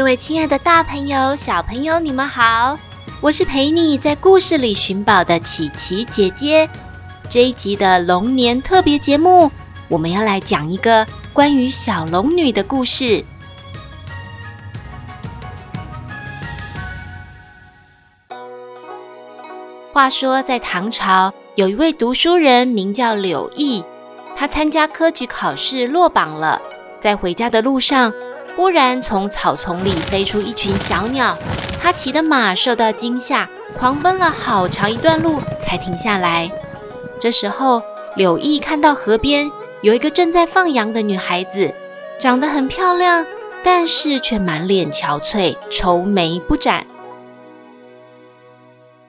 各位亲爱的大朋友、小朋友，你们好！我是陪你在故事里寻宝的琪琪姐姐。这一集的龙年特别节目，我们要来讲一个关于小龙女的故事。话说，在唐朝，有一位读书人，名叫柳毅，他参加科举考试落榜了，在回家的路上。忽然，从草丛里飞出一群小鸟，他骑的马受到惊吓，狂奔了好长一段路才停下来。这时候，柳毅看到河边有一个正在放羊的女孩子，长得很漂亮，但是却满脸憔悴，愁眉不展。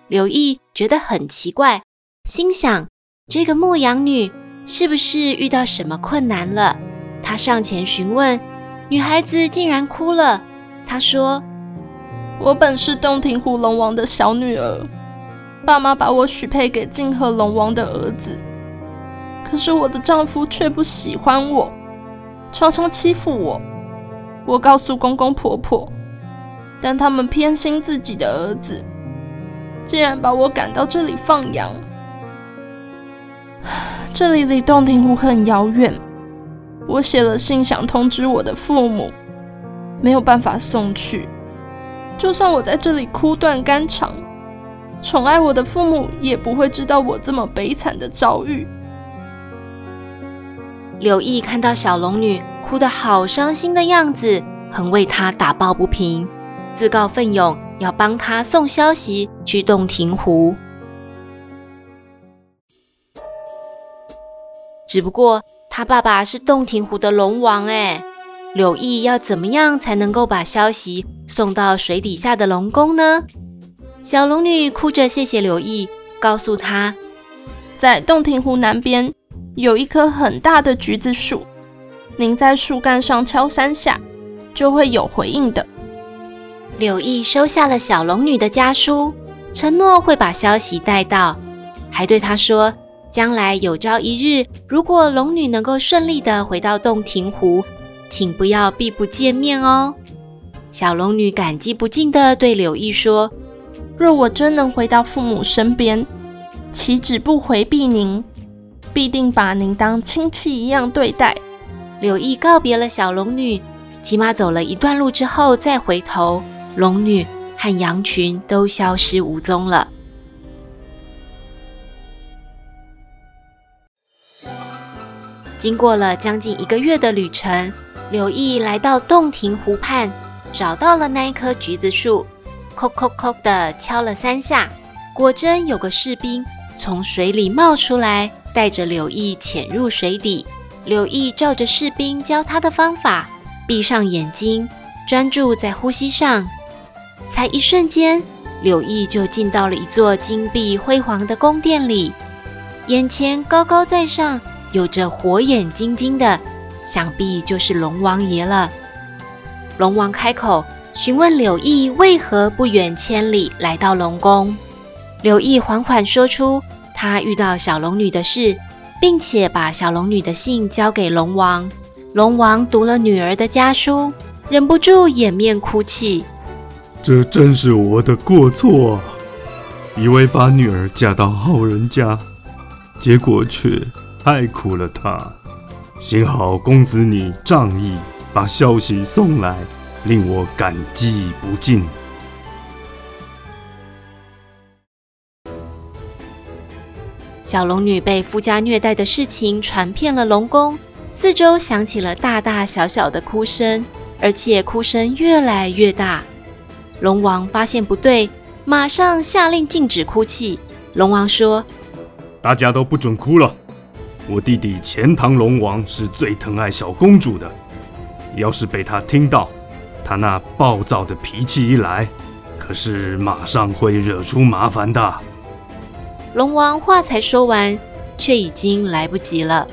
柳毅觉得很奇怪，心想：这个牧羊女是不是遇到什么困难了？他上前询问。女孩子竟然哭了。她说：“我本是洞庭湖龙王的小女儿，爸妈把我许配给泾河龙王的儿子。可是我的丈夫却不喜欢我，常常欺负我。我告诉公公婆婆，但他们偏心自己的儿子，竟然把我赶到这里放羊。这里离洞庭湖很遥远。”我写了信，想通知我的父母，没有办法送去。就算我在这里哭断肝肠，宠爱我的父母也不会知道我这么悲惨的遭遇。柳毅看到小龙女哭得好伤心的样子，很为她打抱不平，自告奋勇要帮她送消息去洞庭湖。只不过，他爸爸是洞庭湖的龙王哎，柳毅要怎么样才能够把消息送到水底下的龙宫呢？小龙女哭着谢谢柳毅，告诉他，在洞庭湖南边有一棵很大的橘子树，您在树干上敲三下，就会有回应的。柳毅收下了小龙女的家书，承诺会把消息带到，还对她说。将来有朝一日，如果龙女能够顺利的回到洞庭湖，请不要避不见面哦。小龙女感激不尽的对柳毅说：“若我真能回到父母身边，岂止不回避您，必定把您当亲戚一样对待。”柳毅告别了小龙女，骑马走了一段路之后，再回头，龙女和羊群都消失无踪了。经过了将近一个月的旅程，柳毅来到洞庭湖畔，找到了那一棵橘子树，叩叩叩地敲了三下，果真有个士兵从水里冒出来，带着柳毅潜入水底。柳毅照着士兵教他的方法，闭上眼睛，专注在呼吸上，才一瞬间，柳毅就进到了一座金碧辉煌的宫殿里，眼前高高在上。有着火眼金睛的，想必就是龙王爷了。龙王开口询问柳毅为何不远千里来到龙宫。柳毅缓缓说出他遇到小龙女的事，并且把小龙女的信交给龙王。龙王读了女儿的家书，忍不住掩面哭泣：“这真是我的过错！以为把女儿嫁到好人家，结果却……”太苦了他，幸好公子你仗义，把消息送来，令我感激不尽。小龙女被夫家虐待的事情传遍了龙宫，四周响起了大大小小的哭声，而且哭声越来越大。龙王发现不对，马上下令禁止哭泣。龙王说：“大家都不准哭了。”我弟弟钱塘龙王是最疼爱小公主的，要是被他听到，他那暴躁的脾气一来，可是马上会惹出麻烦的。龙王话才说完，却已经来不及了。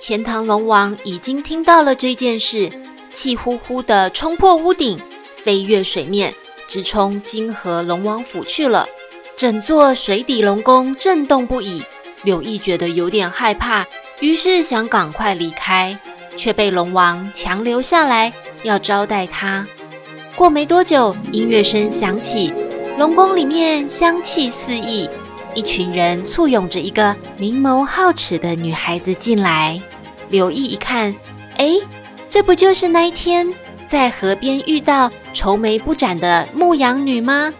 钱塘龙王已经听到了这件事，气呼呼地冲破屋顶，飞越水面，直冲金河龙王府去了。整座水底龙宫震动不已，柳毅觉得有点害怕，于是想赶快离开，却被龙王强留下来，要招待他。过没多久，音乐声响起，龙宫里面香气四溢，一群人簇拥着一个明眸皓齿的女孩子进来。柳毅一看，哎，这不就是那一天在河边遇到愁眉不展的牧羊女吗？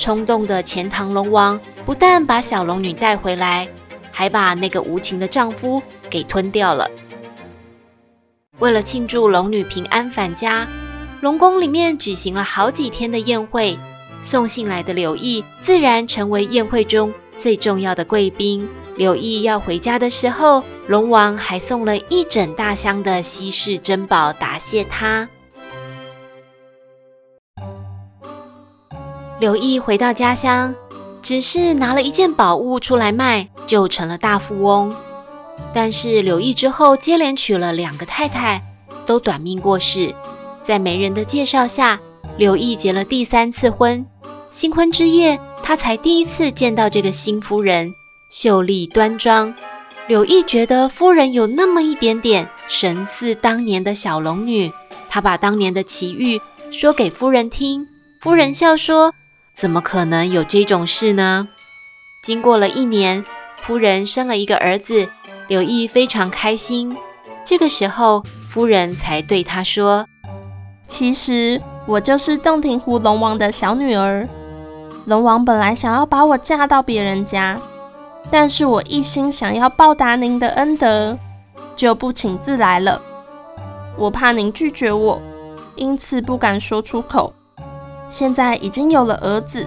冲动的钱塘龙王不但把小龙女带回来，还把那个无情的丈夫给吞掉了。为了庆祝龙女平安返家，龙宫里面举行了好几天的宴会，送信来的柳毅自然成为宴会中最重要的贵宾。柳毅要回家的时候，龙王还送了一整大箱的稀世珍宝答谢他。柳毅回到家乡，只是拿了一件宝物出来卖，就成了大富翁。但是柳毅之后接连娶了两个太太，都短命过世。在媒人的介绍下，柳毅结了第三次婚。新婚之夜，他才第一次见到这个新夫人。秀丽端庄，柳毅觉得夫人有那么一点点神似当年的小龙女。他把当年的奇遇说给夫人听，夫人笑说：“怎么可能有这种事呢？”经过了一年，夫人生了一个儿子，柳毅非常开心。这个时候，夫人才对他说：“其实我就是洞庭湖龙王的小女儿。龙王本来想要把我嫁到别人家。”但是我一心想要报答您的恩德，就不请自来了。我怕您拒绝我，因此不敢说出口。现在已经有了儿子，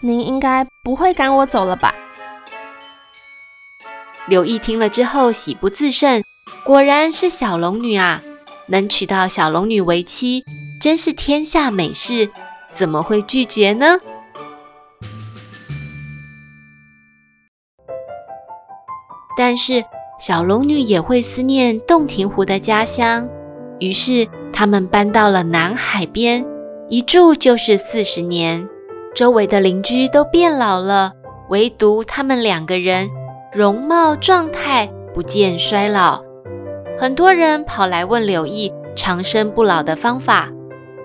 您应该不会赶我走了吧？柳毅听了之后喜不自胜，果然是小龙女啊！能娶到小龙女为妻，真是天下美事，怎么会拒绝呢？但是小龙女也会思念洞庭湖的家乡，于是他们搬到了南海边，一住就是四十年。周围的邻居都变老了，唯独他们两个人容貌状态不见衰老。很多人跑来问柳毅长生不老的方法，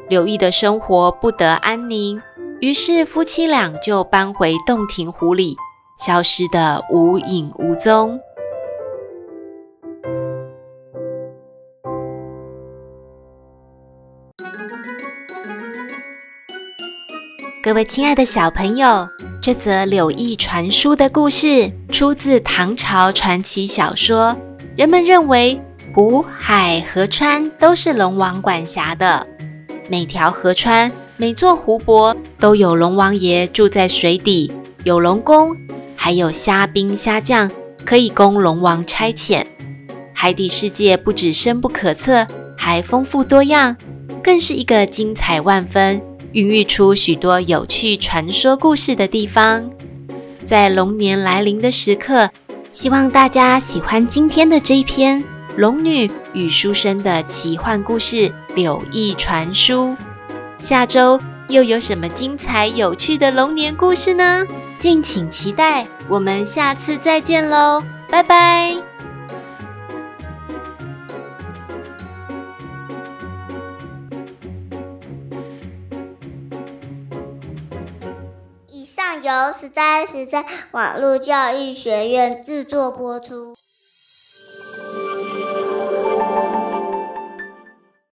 柳毅的生活不得安宁，于是夫妻俩就搬回洞庭湖里。消失得无影无踪。各位亲爱的小朋友，这则柳毅传书的故事出自唐朝传奇小说。人们认为湖海河川都是龙王管辖的，每条河川、每座湖泊都有龙王爷住在水底，有龙宫。还有虾兵虾将可以供龙王差遣，海底世界不止深不可测，还丰富多样，更是一个精彩万分、孕育出许多有趣传说故事的地方。在龙年来临的时刻，希望大家喜欢今天的这一篇《龙女与书生的奇幻故事·柳毅传书》。下周又有什么精彩有趣的龙年故事呢？敬请期待，我们下次再见喽，拜拜！由实在实在网络教育学院制作播出。